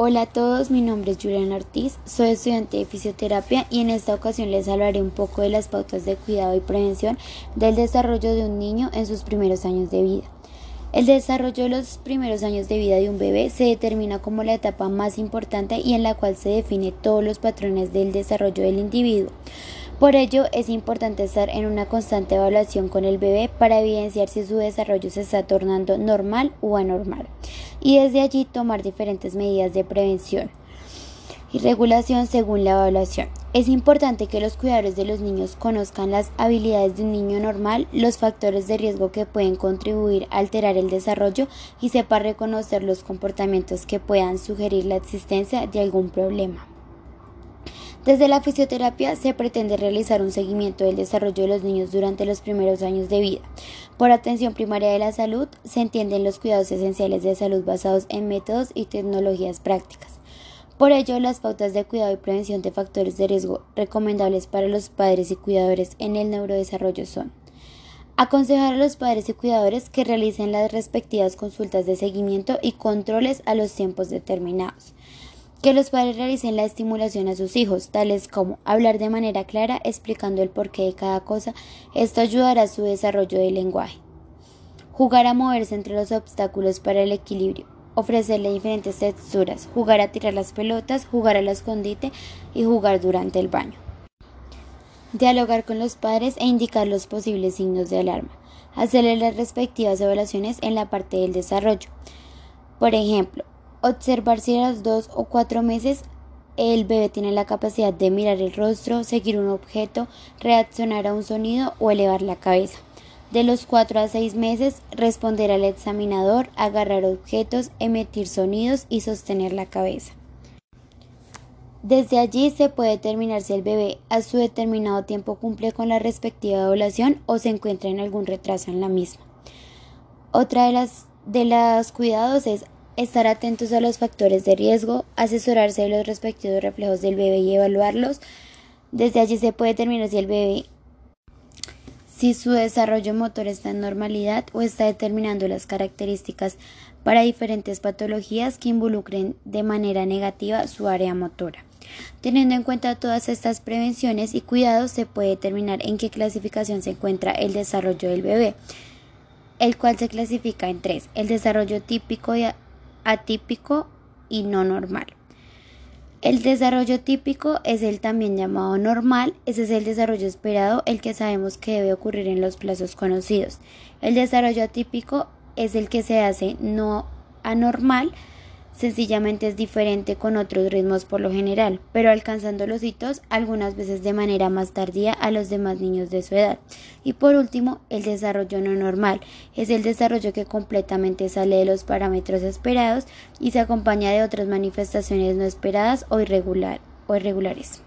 Hola a todos, mi nombre es Juliana Ortiz, soy estudiante de fisioterapia y en esta ocasión les hablaré un poco de las pautas de cuidado y prevención del desarrollo de un niño en sus primeros años de vida. El desarrollo de los primeros años de vida de un bebé se determina como la etapa más importante y en la cual se define todos los patrones del desarrollo del individuo. Por ello, es importante estar en una constante evaluación con el bebé para evidenciar si su desarrollo se está tornando normal o anormal y desde allí tomar diferentes medidas de prevención y regulación según la evaluación. Es importante que los cuidadores de los niños conozcan las habilidades de un niño normal, los factores de riesgo que pueden contribuir a alterar el desarrollo y sepa reconocer los comportamientos que puedan sugerir la existencia de algún problema. Desde la fisioterapia se pretende realizar un seguimiento del desarrollo de los niños durante los primeros años de vida. Por atención primaria de la salud se entienden los cuidados esenciales de salud basados en métodos y tecnologías prácticas. Por ello, las pautas de cuidado y prevención de factores de riesgo recomendables para los padres y cuidadores en el neurodesarrollo son aconsejar a los padres y cuidadores que realicen las respectivas consultas de seguimiento y controles a los tiempos determinados que los padres realicen la estimulación a sus hijos, tales como hablar de manera clara explicando el porqué de cada cosa. Esto ayudará a su desarrollo del lenguaje. Jugar a moverse entre los obstáculos para el equilibrio. Ofrecerle diferentes texturas. Jugar a tirar las pelotas, jugar al escondite y jugar durante el baño. Dialogar con los padres e indicar los posibles signos de alarma. Hacerle las respectivas evaluaciones en la parte del desarrollo. Por ejemplo, Observar si a los dos o cuatro meses el bebé tiene la capacidad de mirar el rostro, seguir un objeto, reaccionar a un sonido o elevar la cabeza. De los cuatro a seis meses, responder al examinador, agarrar objetos, emitir sonidos y sostener la cabeza. Desde allí se puede determinar si el bebé a su determinado tiempo cumple con la respectiva evaluación o se encuentra en algún retraso en la misma. Otra de las de los cuidados es estar atentos a los factores de riesgo, asesorarse de los respectivos reflejos del bebé y evaluarlos. Desde allí se puede determinar si el bebé si su desarrollo motor está en normalidad o está determinando las características para diferentes patologías que involucren de manera negativa su área motora. Teniendo en cuenta todas estas prevenciones y cuidados, se puede determinar en qué clasificación se encuentra el desarrollo del bebé, el cual se clasifica en tres, el desarrollo típico y atípico y no normal. El desarrollo típico es el también llamado normal, ese es el desarrollo esperado, el que sabemos que debe ocurrir en los plazos conocidos. El desarrollo atípico es el que se hace no anormal, sencillamente es diferente con otros ritmos por lo general, pero alcanzando los hitos algunas veces de manera más tardía a los demás niños de su edad. Y por último, el desarrollo no normal es el desarrollo que completamente sale de los parámetros esperados y se acompaña de otras manifestaciones no esperadas o, o irregulares.